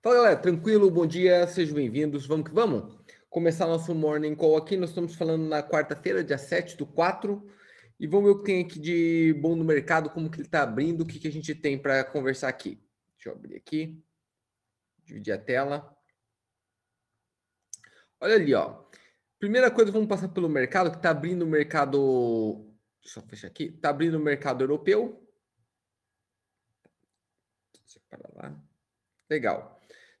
Fala galera, tranquilo? Bom dia, sejam bem-vindos. Vamos que vamos? Começar nosso Morning Call aqui. Nós estamos falando na quarta-feira, dia 7 do 4. E vamos ver o que tem aqui de bom no mercado, como que ele está abrindo, o que, que a gente tem para conversar aqui. Deixa eu abrir aqui. Dividir a tela. Olha ali, ó. Primeira coisa, vamos passar pelo mercado, que está abrindo o mercado. Deixa eu fechar aqui. Está abrindo o mercado europeu. Para lá. Legal.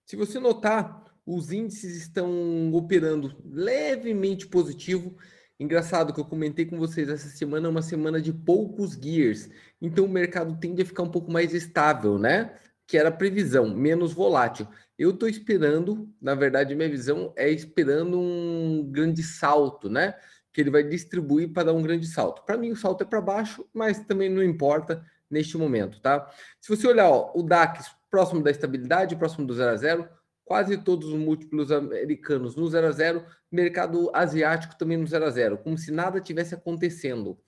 Se você notar, os índices estão operando levemente positivo. Engraçado que eu comentei com vocês essa semana é uma semana de poucos gears. Então o mercado tende a ficar um pouco mais estável, né? Que era a previsão, menos volátil. Eu estou esperando, na verdade, minha visão é esperando um grande salto, né? Que ele vai distribuir para dar um grande salto. Para mim, o salto é para baixo, mas também não importa neste momento, tá? Se você olhar ó, o DAX próximo da estabilidade, próximo do 0 a 0, quase todos os múltiplos americanos no 0 a 0, mercado asiático também no 0 a 0, como se nada tivesse acontecendo.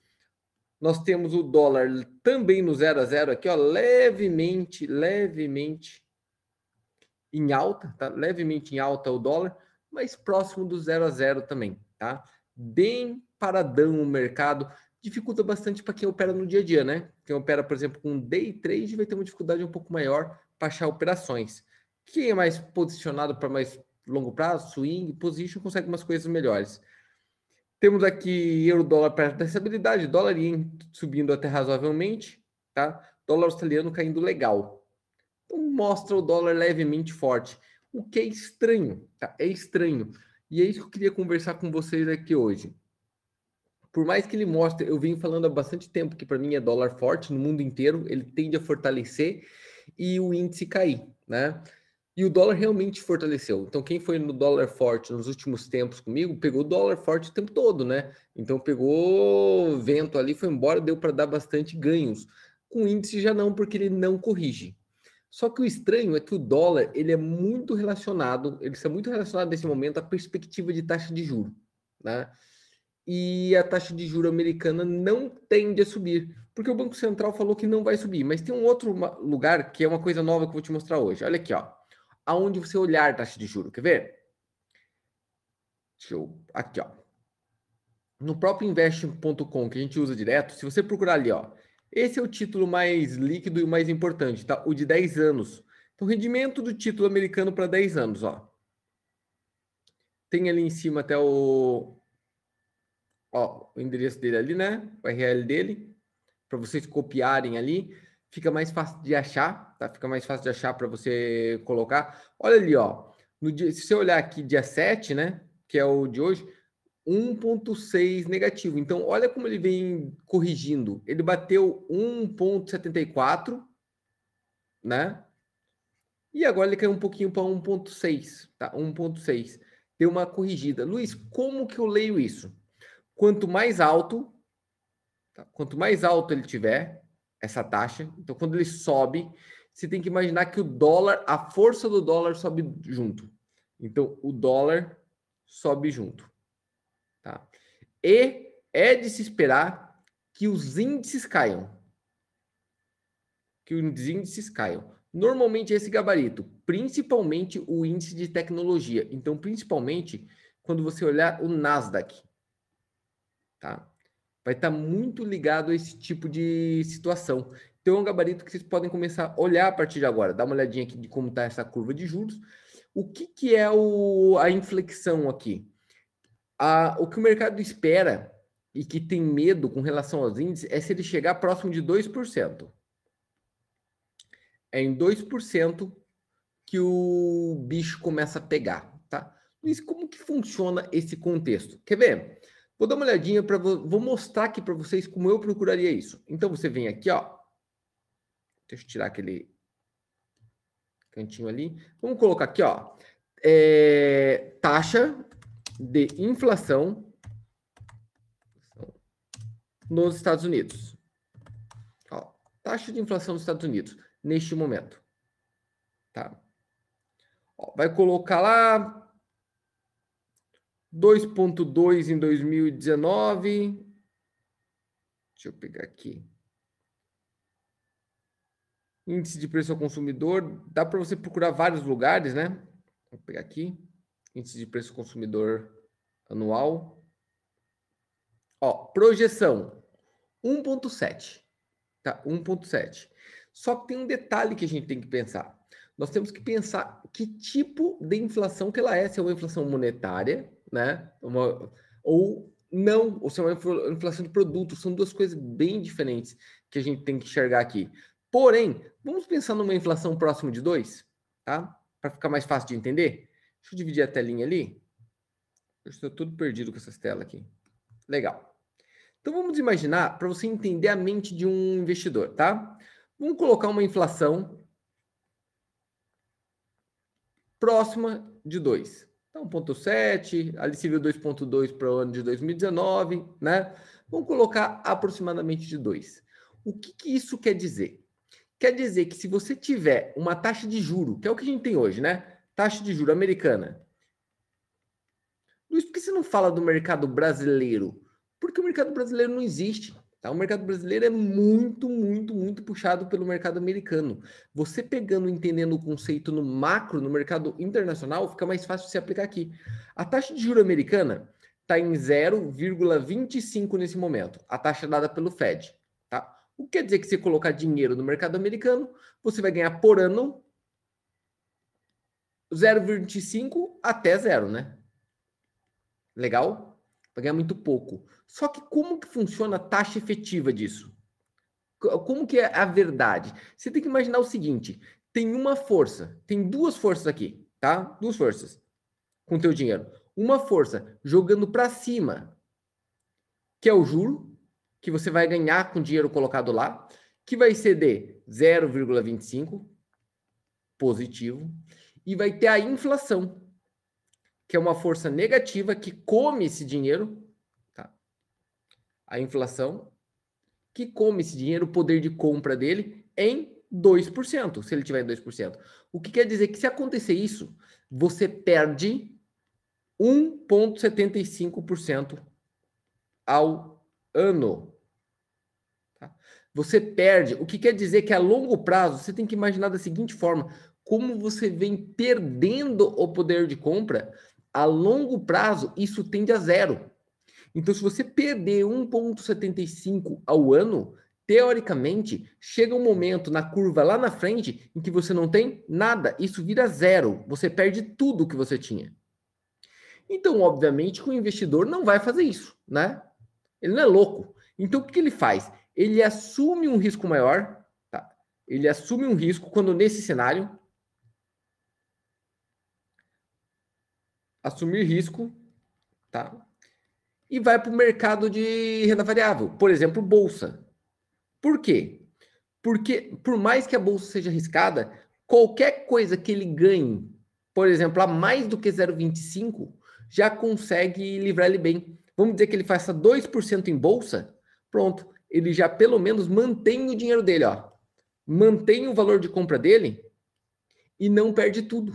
Nós temos o dólar também no 0 a 0 aqui, ó, levemente, levemente em alta, tá? Levemente em alta o dólar, mas próximo do 0 a 0 também, tá? Bem paradão o mercado, dificulta bastante para quem opera no dia a dia, né? Quem opera, por exemplo, com day trade vai ter uma dificuldade um pouco maior para achar operações. Quem é mais posicionado para mais longo prazo, swing, position, consegue umas coisas melhores. Temos aqui euro dólar perto da estabilidade, dólar subindo até razoavelmente, tá? Dólar australiano caindo legal. Então mostra o dólar levemente forte, o que é estranho, tá? É estranho. E é isso que eu queria conversar com vocês aqui hoje. Por mais que ele mostre, eu venho falando há bastante tempo que para mim é dólar forte no mundo inteiro, ele tende a fortalecer e o índice cair, né? E o dólar realmente fortaleceu. Então, quem foi no dólar forte nos últimos tempos comigo, pegou dólar forte o tempo todo, né? Então, pegou vento ali, foi embora, deu para dar bastante ganhos. Com o índice já não, porque ele não corrige. Só que o estranho é que o dólar, ele é muito relacionado, ele está muito relacionado nesse momento à perspectiva de taxa de juro, né? E a taxa de juro americana não tende a subir porque o Banco Central falou que não vai subir. Mas tem um outro lugar que é uma coisa nova que eu vou te mostrar hoje. Olha aqui, ó. Aonde você olhar taxa de juro, quer ver? Deixa eu... Aqui, ó. No próprio investing.com, que a gente usa direto, se você procurar ali, ó. Esse é o título mais líquido e mais importante, tá? O de 10 anos. Então, rendimento do título americano para 10 anos, ó. Tem ali em cima até o, ó, o endereço dele ali, né? O URL dele para vocês copiarem ali. Fica mais fácil de achar, tá? Fica mais fácil de achar para você colocar. Olha ali, ó. No dia, se você olhar aqui dia 7, né, que é o de hoje, 1.6 negativo. Então, olha como ele vem corrigindo. Ele bateu 1.74, né? E agora ele caiu um pouquinho para 1.6, tá? 1.6. Deu uma corrigida. Luiz, como que eu leio isso? Quanto mais alto, Tá? Quanto mais alto ele tiver, essa taxa, então quando ele sobe, você tem que imaginar que o dólar, a força do dólar sobe junto. Então o dólar sobe junto. Tá? E é de se esperar que os índices caiam. Que os índices caiam. Normalmente esse gabarito, principalmente o índice de tecnologia. Então, principalmente quando você olhar o Nasdaq, tá? vai estar tá muito ligado a esse tipo de situação. Então, é um gabarito que vocês podem começar a olhar a partir de agora. Dá uma olhadinha aqui de como está essa curva de juros. O que, que é o, a inflexão aqui? A, o que o mercado espera e que tem medo com relação aos índices é se ele chegar próximo de 2%. É em 2% que o bicho começa a pegar, tá? Luiz, como que funciona esse contexto? Quer ver? Vou dar uma olhadinha para vou mostrar aqui para vocês como eu procuraria isso. Então você vem aqui, ó. Deixa eu tirar aquele cantinho ali. Vamos colocar aqui, ó. É, taxa de inflação nos Estados Unidos. Ó, taxa de inflação nos Estados Unidos neste momento. Tá? Ó, vai colocar lá 2,2 em 2019. Deixa eu pegar aqui. Índice de preço ao consumidor, dá para você procurar vários lugares, né? Vou pegar aqui. Índice de preço ao consumidor anual. Ó, projeção 1.7. Tá? 1.7. Só que tem um detalhe que a gente tem que pensar. Nós temos que pensar que tipo de inflação que ela é, se é uma inflação monetária, né? Uma, ou não, ou se é uma inflação de produtos, são duas coisas bem diferentes que a gente tem que enxergar aqui. Porém, vamos pensar numa inflação próxima de 2, tá? Para ficar mais fácil de entender. Deixa eu dividir a telinha ali. Eu estou tudo perdido com essas telas aqui. Legal. Então vamos imaginar para você entender a mente de um investidor, tá? Vamos colocar uma inflação próxima de 2. Então, 1.7, ali se viu 2.2 para o ano de 2019, né? Vamos colocar aproximadamente de 2. O que, que isso quer dizer? Quer dizer que se você tiver uma taxa de juro, que é o que a gente tem hoje, né? Taxa de juro americana. Luiz, por que você não fala do mercado brasileiro? Porque o mercado brasileiro não existe. Tá? O mercado brasileiro é muito, muito, muito puxado pelo mercado americano. Você pegando, entendendo o conceito no macro, no mercado internacional, fica mais fácil se aplicar aqui. A taxa de juro americana está em 0,25 nesse momento, a taxa dada pelo Fed. Tá? O que quer dizer que se colocar dinheiro no mercado americano, você vai ganhar por ano 0,25 até zero, né? Legal? Vai ganhar muito pouco. Só que como que funciona a taxa efetiva disso? Como que é a verdade? Você tem que imaginar o seguinte: tem uma força, tem duas forças aqui, tá? Duas forças com teu dinheiro. Uma força jogando para cima, que é o juro que você vai ganhar com o dinheiro colocado lá, que vai ser de 0,25 positivo, e vai ter a inflação, que é uma força negativa que come esse dinheiro a inflação, que come esse dinheiro, o poder de compra dele, em 2%, se ele tiver em 2%. O que quer dizer que se acontecer isso, você perde 1,75% ao ano. Tá? Você perde, o que quer dizer que a longo prazo, você tem que imaginar da seguinte forma: como você vem perdendo o poder de compra, a longo prazo isso tende a zero. Então, se você perder 1,75 ao ano, teoricamente, chega um momento na curva lá na frente em que você não tem nada, isso vira zero, você perde tudo que você tinha. Então, obviamente, que o investidor não vai fazer isso, né? Ele não é louco. Então, o que ele faz? Ele assume um risco maior, tá? Ele assume um risco quando nesse cenário assumir risco, tá? e vai para o mercado de renda variável, por exemplo, bolsa. Por quê? Porque, por mais que a bolsa seja arriscada, qualquer coisa que ele ganhe, por exemplo, a mais do que 0,25, já consegue livrar ele bem. Vamos dizer que ele faça 2% em bolsa, pronto, ele já pelo menos mantém o dinheiro dele, ó. Mantém o valor de compra dele e não perde tudo.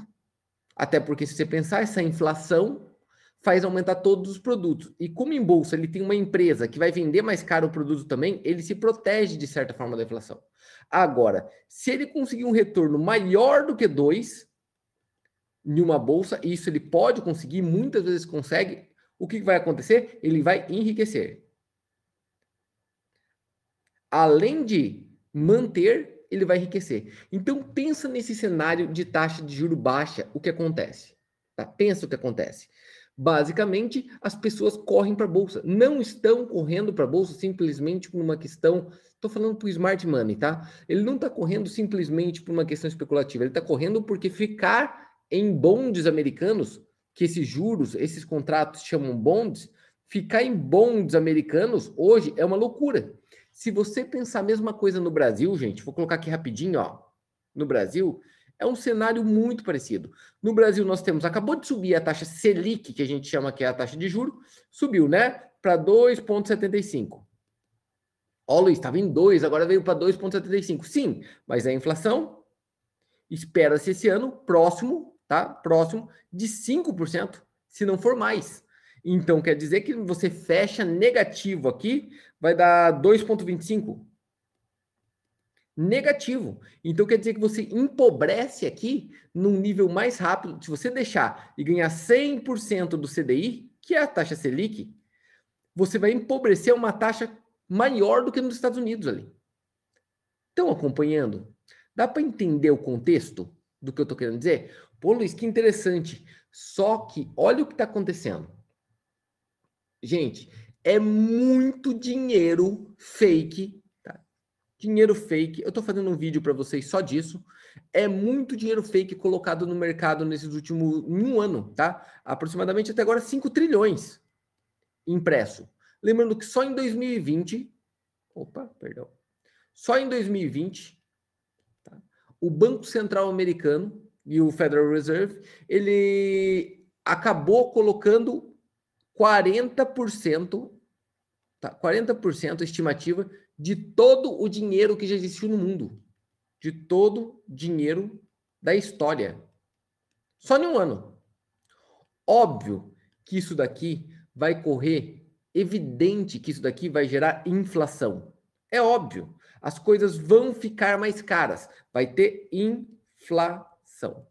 Até porque, se você pensar, essa inflação faz aumentar todos os produtos. E como em bolsa ele tem uma empresa que vai vender mais caro o produto também, ele se protege de certa forma da inflação. Agora, se ele conseguir um retorno maior do que 2 em uma bolsa, e isso ele pode conseguir, muitas vezes consegue, o que vai acontecer? Ele vai enriquecer. Além de manter, ele vai enriquecer. Então pensa nesse cenário de taxa de juro baixa, o que acontece? Tá? Pensa o que acontece. Basicamente, as pessoas correm para a bolsa. Não estão correndo para a bolsa simplesmente por uma questão. Estou falando para o smart money, tá? Ele não está correndo simplesmente por uma questão especulativa. Ele está correndo porque ficar em bondes americanos, que esses juros, esses contratos chamam bonds, ficar em bonds americanos hoje é uma loucura. Se você pensar a mesma coisa no Brasil, gente, vou colocar aqui rapidinho, ó. No Brasil, é um cenário muito parecido. No Brasil, nós temos, acabou de subir a taxa Selic, que a gente chama que é a taxa de juro, subiu, né? Para 2,75. Ó, Luiz, estava em 2, agora veio para 2,75. Sim, mas a inflação espera-se esse ano próximo, tá? Próximo de 5%, se não for mais. Então, quer dizer que você fecha negativo aqui, vai dar 2,25. negativo. Então quer dizer que você empobrece aqui num nível mais rápido. Se você deixar e ganhar 100% do CDI, que é a taxa Selic, você vai empobrecer uma taxa maior do que nos Estados Unidos ali. Estão acompanhando? Dá para entender o contexto do que eu estou querendo dizer? Pô, Luiz, que interessante. Só que olha o que está acontecendo. Gente, é muito dinheiro fake dinheiro fake. Eu estou fazendo um vídeo para vocês só disso. É muito dinheiro fake colocado no mercado nesses últimos um ano, tá? Aproximadamente até agora 5 trilhões impresso. Lembrando que só em 2020, opa, perdão, só em 2020, tá? o Banco Central Americano e o Federal Reserve, ele acabou colocando 40%, tá? 40% estimativa de todo o dinheiro que já existiu no mundo. De todo dinheiro da história. Só em um ano. Óbvio que isso daqui vai correr, evidente que isso daqui vai gerar inflação. É óbvio. As coisas vão ficar mais caras. Vai ter inflação.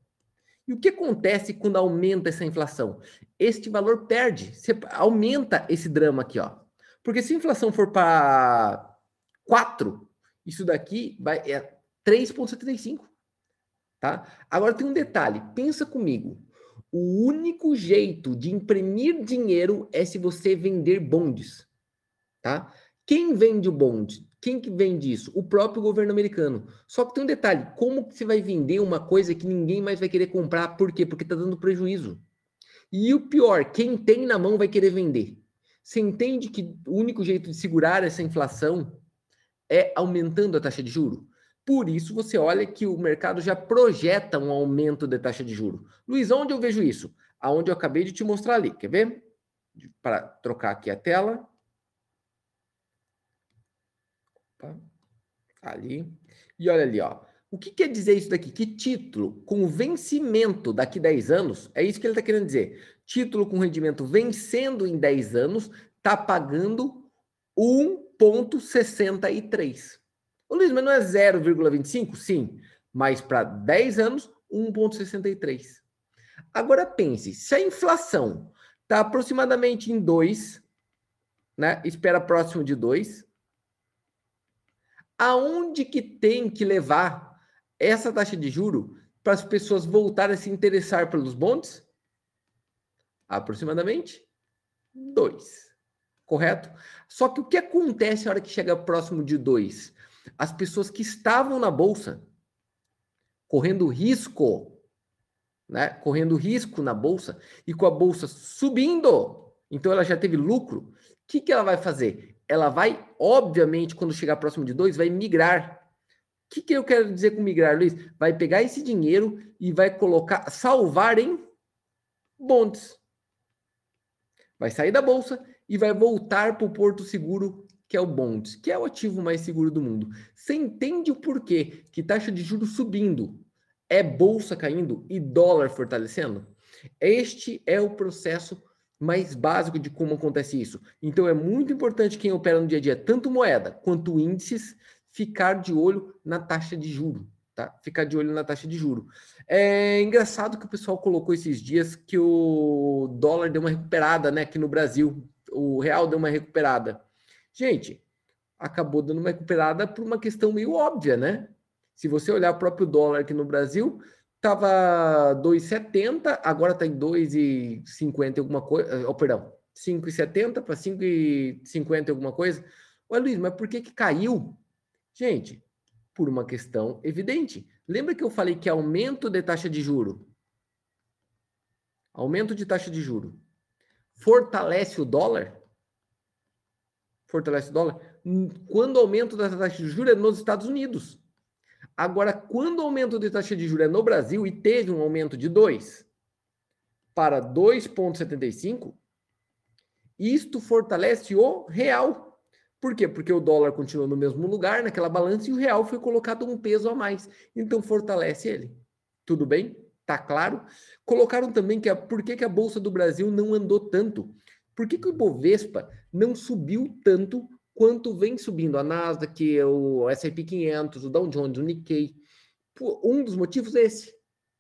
E o que acontece quando aumenta essa inflação? Este valor perde. Você aumenta esse drama aqui, ó. Porque se a inflação for para 4, isso daqui vai é 3,75. Tá? Agora tem um detalhe, pensa comigo. O único jeito de imprimir dinheiro é se você vender bondes. Tá? Quem vende o bonde? Quem que vende isso? O próprio governo americano. Só que tem um detalhe, como que você vai vender uma coisa que ninguém mais vai querer comprar? Por quê? Porque está dando prejuízo. E o pior, quem tem na mão vai querer vender. Você entende que o único jeito de segurar essa inflação é aumentando a taxa de juro. Por isso, você olha que o mercado já projeta um aumento da taxa de juro. Luiz, onde eu vejo isso? Aonde eu acabei de te mostrar ali. Quer ver? Para trocar aqui a tela. Opa. Ali. E olha ali, ó. O que quer dizer isso daqui? Que título com vencimento daqui 10 anos, é isso que ele está querendo dizer. Título com rendimento vencendo em 10 anos, está pagando 1,63. Ô Luiz, mas não é 0,25? Sim, mas para 10 anos, 1,63. Agora pense, se a inflação está aproximadamente em 2, né? Espera próximo de 2, aonde que tem que levar essa taxa de juro para as pessoas voltarem a se interessar pelos bondes? Aproximadamente 2 correto? Só que o que acontece na hora que chega próximo de 2? As pessoas que estavam na bolsa, correndo risco, né? Correndo risco na bolsa e com a bolsa subindo, então ela já teve lucro. O que, que ela vai fazer? Ela vai, obviamente, quando chegar próximo de 2, vai migrar. O que, que eu quero dizer com migrar, Luiz? Vai pegar esse dinheiro e vai colocar, salvar em bonds. Vai sair da bolsa e vai voltar para o porto seguro, que é o bonds, que é o ativo mais seguro do mundo. Você entende o porquê que taxa de juros subindo, é bolsa caindo e dólar fortalecendo? Este é o processo mais básico de como acontece isso. Então é muito importante quem opera no dia a dia, tanto moeda quanto índices, ficar de olho na taxa de juro, tá? Ficar de olho na taxa de juro. É engraçado que o pessoal colocou esses dias que o dólar deu uma recuperada, né, aqui no Brasil o real deu uma recuperada. Gente, acabou dando uma recuperada por uma questão meio óbvia, né? Se você olhar o próprio dólar aqui no Brasil, estava 2,70, agora está em 2,50 alguma coisa, oh, perdão, 5,70 para 5,50 alguma coisa. Ué, Luiz, mas por que que caiu? Gente, por uma questão evidente. Lembra que eu falei que aumento de taxa de juro? Aumento de taxa de juro fortalece o dólar? Fortalece o dólar? Quando o aumento da taxa de juros é nos Estados Unidos. Agora, quando o aumento da taxa de juros é no Brasil e teve um aumento de 2 para 2,75, isto fortalece o real. Por quê? Porque o dólar continua no mesmo lugar, naquela balança, e o real foi colocado um peso a mais. Então, fortalece ele. Tudo bem? Tá claro? Colocaram também que a, por que, que a Bolsa do Brasil não andou tanto? Por que, que o Ibovespa não subiu tanto quanto vem subindo a Nasdaq, o S&P 500, o Dow Jones, o Nikkei. Um dos motivos é esse.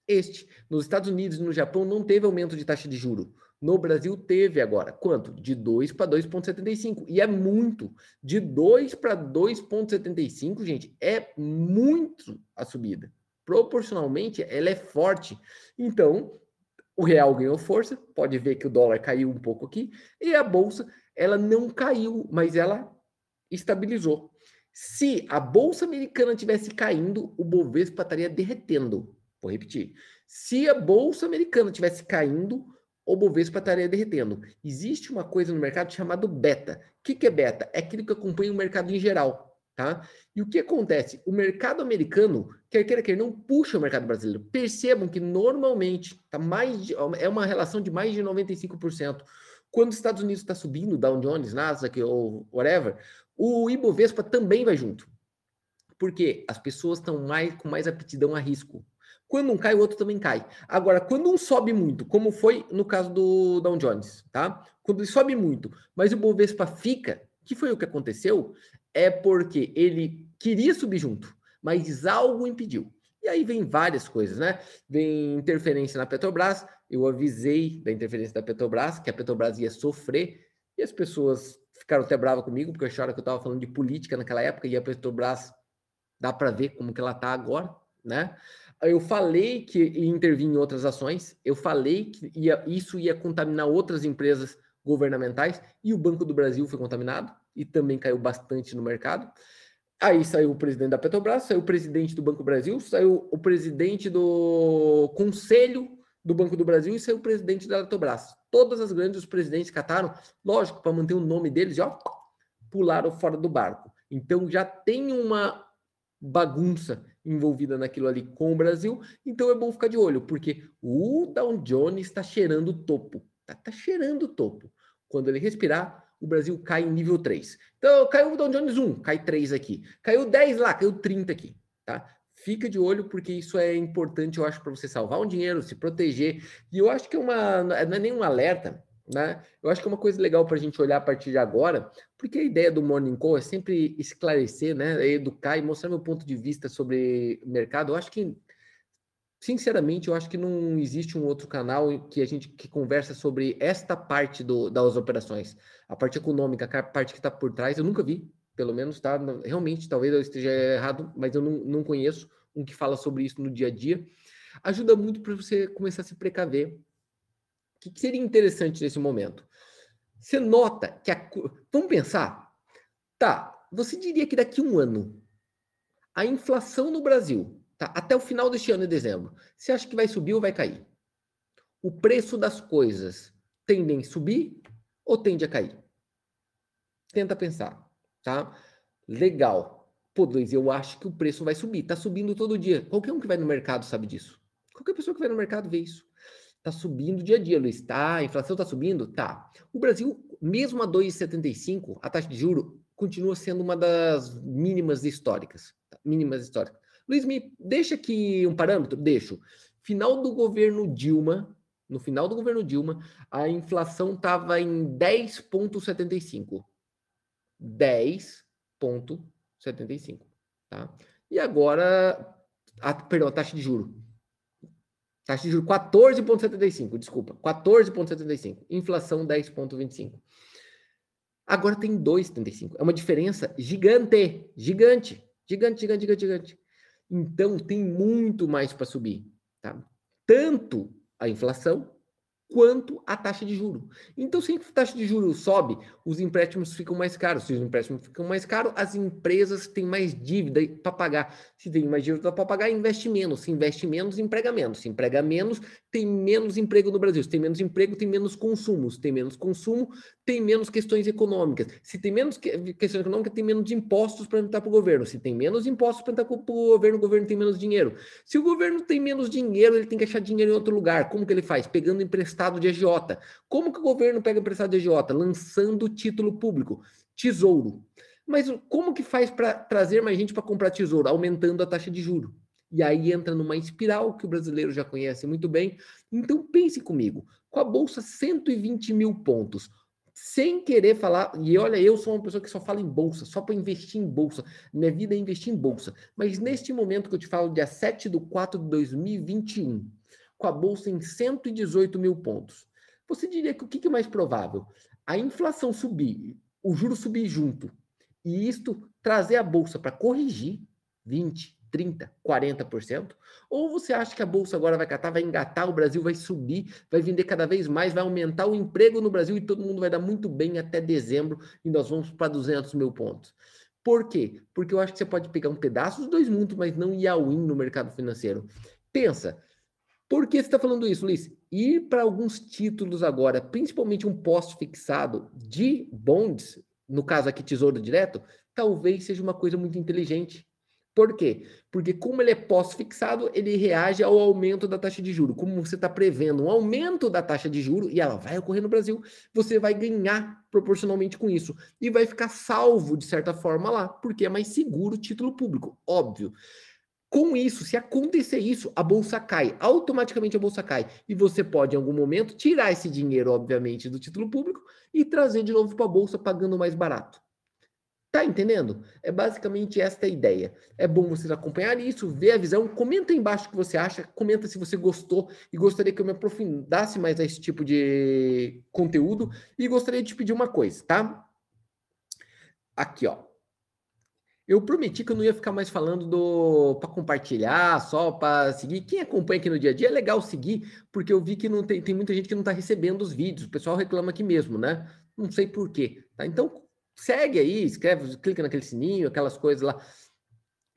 Este. Nos Estados Unidos e no Japão não teve aumento de taxa de juro. No Brasil teve agora. Quanto? De 2 para 2,75. E é muito. De 2 para 2,75, gente, é muito a subida. Proporcionalmente, ela é forte. Então, o real ganhou força. Pode ver que o dólar caiu um pouco aqui. E a bolsa, ela não caiu, mas ela estabilizou. Se a bolsa americana tivesse caindo, o Bovespa estaria derretendo. Vou repetir. Se a bolsa americana tivesse caindo, o Bovespa estaria derretendo. Existe uma coisa no mercado chamada beta. O que, é beta? É aquilo que acompanha o mercado em geral. Tá? E o que acontece? O mercado americano, quer queira quer não, puxa o mercado brasileiro. Percebam que normalmente tá mais de, é uma relação de mais de 95%. Quando os Estados Unidos está subindo, Dow Jones, Nasdaq ou whatever, o Ibovespa também vai junto. Porque as pessoas estão mais com mais aptidão a risco. Quando um cai, o outro também cai. Agora, quando um sobe muito, como foi no caso do Dow Jones, tá? Quando ele sobe muito, mas o Bovespa fica, que foi o que aconteceu, é porque ele queria subir junto, mas algo impediu. E aí vem várias coisas, né? Vem interferência na Petrobras. Eu avisei da interferência da Petrobras, que a Petrobras ia sofrer, e as pessoas ficaram até bravas comigo, porque acharam que eu estava falando de política naquela época, e a Petrobras dá para ver como que ela está agora, né? Eu falei que ia intervir em outras ações, eu falei que ia, isso ia contaminar outras empresas governamentais e o Banco do Brasil foi contaminado e também caiu bastante no mercado. Aí saiu o presidente da Petrobras, saiu o presidente do Banco do Brasil, saiu o presidente do Conselho do Banco do Brasil e saiu o presidente da Petrobras. Todas as grandes os presidentes cataram, lógico, para manter o nome deles, ó, pularam fora do barco. Então já tem uma bagunça envolvida naquilo ali com o Brasil, então é bom ficar de olho, porque o Dow Jones está cheirando topo, tá, tá cheirando topo. Quando ele respirar, o Brasil cai em nível 3. Então, caiu o Dow Jones 1, cai 3 aqui. Caiu 10 lá, caiu 30 aqui, tá? Fica de olho, porque isso é importante, eu acho, para você salvar um dinheiro, se proteger. E eu acho que é uma, não é nenhum alerta, né? Eu acho que é uma coisa legal para a gente olhar a partir de agora, porque a ideia do Morning Call é sempre esclarecer, né? Educar e mostrar meu ponto de vista sobre mercado. Eu acho que, sinceramente, eu acho que não existe um outro canal que a gente que conversa sobre esta parte do, das operações, a parte econômica, a parte que está por trás. Eu nunca vi, pelo menos, tá? Realmente, talvez eu esteja errado, mas eu não, não conheço um que fala sobre isso no dia a dia. Ajuda muito para você começar a se precaver o que seria interessante nesse momento? Você nota que a. Vamos pensar? Tá, você diria que daqui a um ano, a inflação no Brasil, tá, até o final deste ano, em dezembro, você acha que vai subir ou vai cair? O preço das coisas tendem a subir ou tende a cair? Tenta pensar, tá? Legal. Pô, Luiz, eu acho que o preço vai subir. Tá subindo todo dia. Qualquer um que vai no mercado sabe disso. Qualquer pessoa que vai no mercado vê isso. Está subindo dia a dia, Luiz. Tá, a inflação está subindo? Tá. O Brasil, mesmo a 2,75, a taxa de juro continua sendo uma das mínimas históricas. Tá? Mínimas históricas. Luiz, me deixa aqui um parâmetro? Deixo. Final do governo Dilma, no final do governo Dilma, a inflação estava em 10,75. 10,75. Tá? E agora, a, perdão, a taxa de juro Taxa de juros 14,75, desculpa, 14,75. Inflação 10,25. Agora tem 2,75. É uma diferença gigante, gigante, gigante, gigante, gigante, gigante. Então tem muito mais para subir, tá? Tanto a inflação quanto a taxa de juro. Então, se a taxa de juro sobe, os empréstimos ficam mais caros. Se os empréstimos ficam mais caros, as empresas têm mais dívida para pagar. Se tem mais dívida para pagar, investe menos. Se investe menos, emprega menos. Se emprega menos, tem menos emprego no Brasil. Se tem menos emprego, tem menos consumo. Se tem menos consumo, tem menos questões econômicas. Se tem menos questões econômicas, tem menos impostos para entrar para o governo. Se tem menos impostos para entrar para o governo, o governo tem menos dinheiro. Se o governo tem menos dinheiro, ele tem que achar dinheiro em outro lugar. Como que ele faz? Pegando emprestado de agiota. Como que o governo pega emprestado de agiota? Lançando título público, tesouro. Mas como que faz para trazer mais gente para comprar tesouro? Aumentando a taxa de juro. E aí entra numa espiral que o brasileiro já conhece muito bem. Então pense comigo, com a bolsa 120 mil pontos, sem querer falar, e olha, eu sou uma pessoa que só fala em bolsa, só para investir em bolsa. Minha vida é investir em bolsa. Mas neste momento que eu te falo, dia 7 de 4 de 2021, com a bolsa em 118 mil pontos, você diria que o que é mais provável? A inflação subir, o juro subir junto, e isto trazer a bolsa para corrigir 20, 30, 40%? Ou você acha que a bolsa agora vai catar, vai engatar, o Brasil vai subir, vai vender cada vez mais, vai aumentar o emprego no Brasil e todo mundo vai dar muito bem até dezembro e nós vamos para 200 mil pontos? Por quê? Porque eu acho que você pode pegar um pedaço dos dois mundos, mas não ir all-in no mercado financeiro. Pensa, por que você está falando isso, Luiz? Ir para alguns títulos agora, principalmente um pós-fixado de bonds, no caso aqui Tesouro Direto, talvez seja uma coisa muito inteligente. Por quê? Porque como ele é pós-fixado, ele reage ao aumento da taxa de juro. Como você está prevendo um aumento da taxa de juro e ela vai ocorrer no Brasil, você vai ganhar proporcionalmente com isso e vai ficar salvo de certa forma lá, porque é mais seguro o título público, óbvio. Com isso, se acontecer isso, a bolsa cai, automaticamente a bolsa cai. E você pode, em algum momento, tirar esse dinheiro, obviamente, do título público e trazer de novo para a bolsa pagando mais barato. Tá entendendo? É basicamente esta a ideia. É bom vocês acompanharem isso, ver a visão. Comenta aí embaixo o que você acha. Comenta se você gostou e gostaria que eu me aprofundasse mais a esse tipo de conteúdo. E gostaria de te pedir uma coisa, tá? Aqui, ó. Eu prometi que eu não ia ficar mais falando do para compartilhar, só para seguir. Quem acompanha aqui no dia a dia é legal seguir, porque eu vi que não tem, tem muita gente que não está recebendo os vídeos. O pessoal reclama aqui mesmo, né? Não sei por quê. Tá? Então, segue aí, escreve, clica naquele sininho, aquelas coisas lá.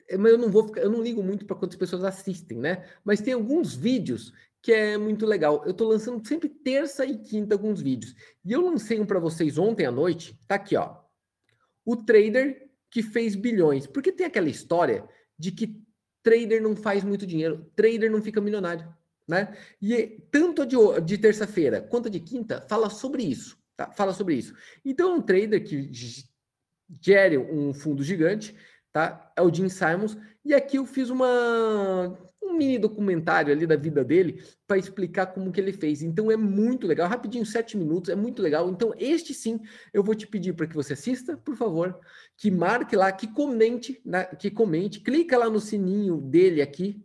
É, mas eu não vou ficar, eu não ligo muito para quantas pessoas assistem, né? Mas tem alguns vídeos que é muito legal. Eu estou lançando sempre terça e quinta alguns vídeos. E eu lancei um para vocês ontem à noite, tá aqui, ó. O trader que fez bilhões. Porque tem aquela história de que trader não faz muito dinheiro, trader não fica milionário, né? E tanto de, de terça-feira quanto de quinta fala sobre isso. Tá? Fala sobre isso. Então, um trader que gere um fundo gigante, tá? É o Jim Simons. E aqui eu fiz uma um mini documentário ali da vida dele para explicar como que ele fez. Então é muito legal, rapidinho, sete minutos, é muito legal. Então este sim, eu vou te pedir para que você assista, por favor, que marque lá, que comente, né? que comente, clica lá no sininho dele aqui,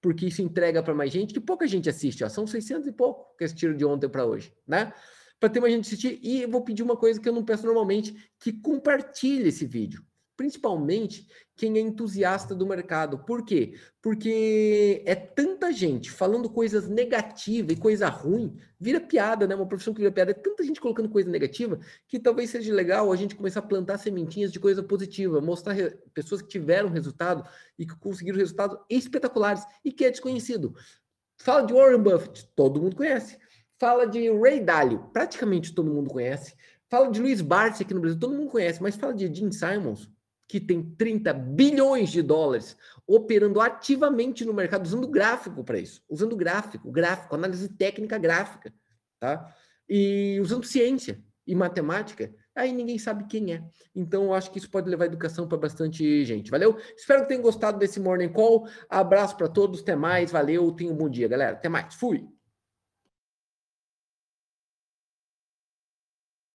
porque isso entrega para mais gente, que pouca gente assiste, ó, são 600 e pouco que assistiram de ontem para hoje, né? Para ter mais gente assistir. E eu vou pedir uma coisa que eu não peço normalmente, que compartilhe esse vídeo. Principalmente quem é entusiasta do mercado. Por quê? Porque é tanta gente falando coisas negativas e coisa ruim, vira piada, né? Uma profissão que vira piada. É tanta gente colocando coisa negativa que talvez seja legal a gente começar a plantar sementinhas de coisa positiva, mostrar pessoas que tiveram resultado e que conseguiram resultados espetaculares e que é desconhecido. Fala de Warren Buffett, todo mundo conhece. Fala de Ray Dalio, praticamente todo mundo conhece. Fala de Luiz Barsi aqui no Brasil, todo mundo conhece, mas fala de Jim Simons, que tem 30 bilhões de dólares operando ativamente no mercado, usando gráfico para isso, usando gráfico, gráfico, análise técnica gráfica, tá? E usando ciência e matemática, aí ninguém sabe quem é. Então, eu acho que isso pode levar educação para bastante gente. Valeu? Espero que tenham gostado desse Morning Call. Abraço para todos, até mais, valeu, tenham um bom dia, galera. Até mais, fui!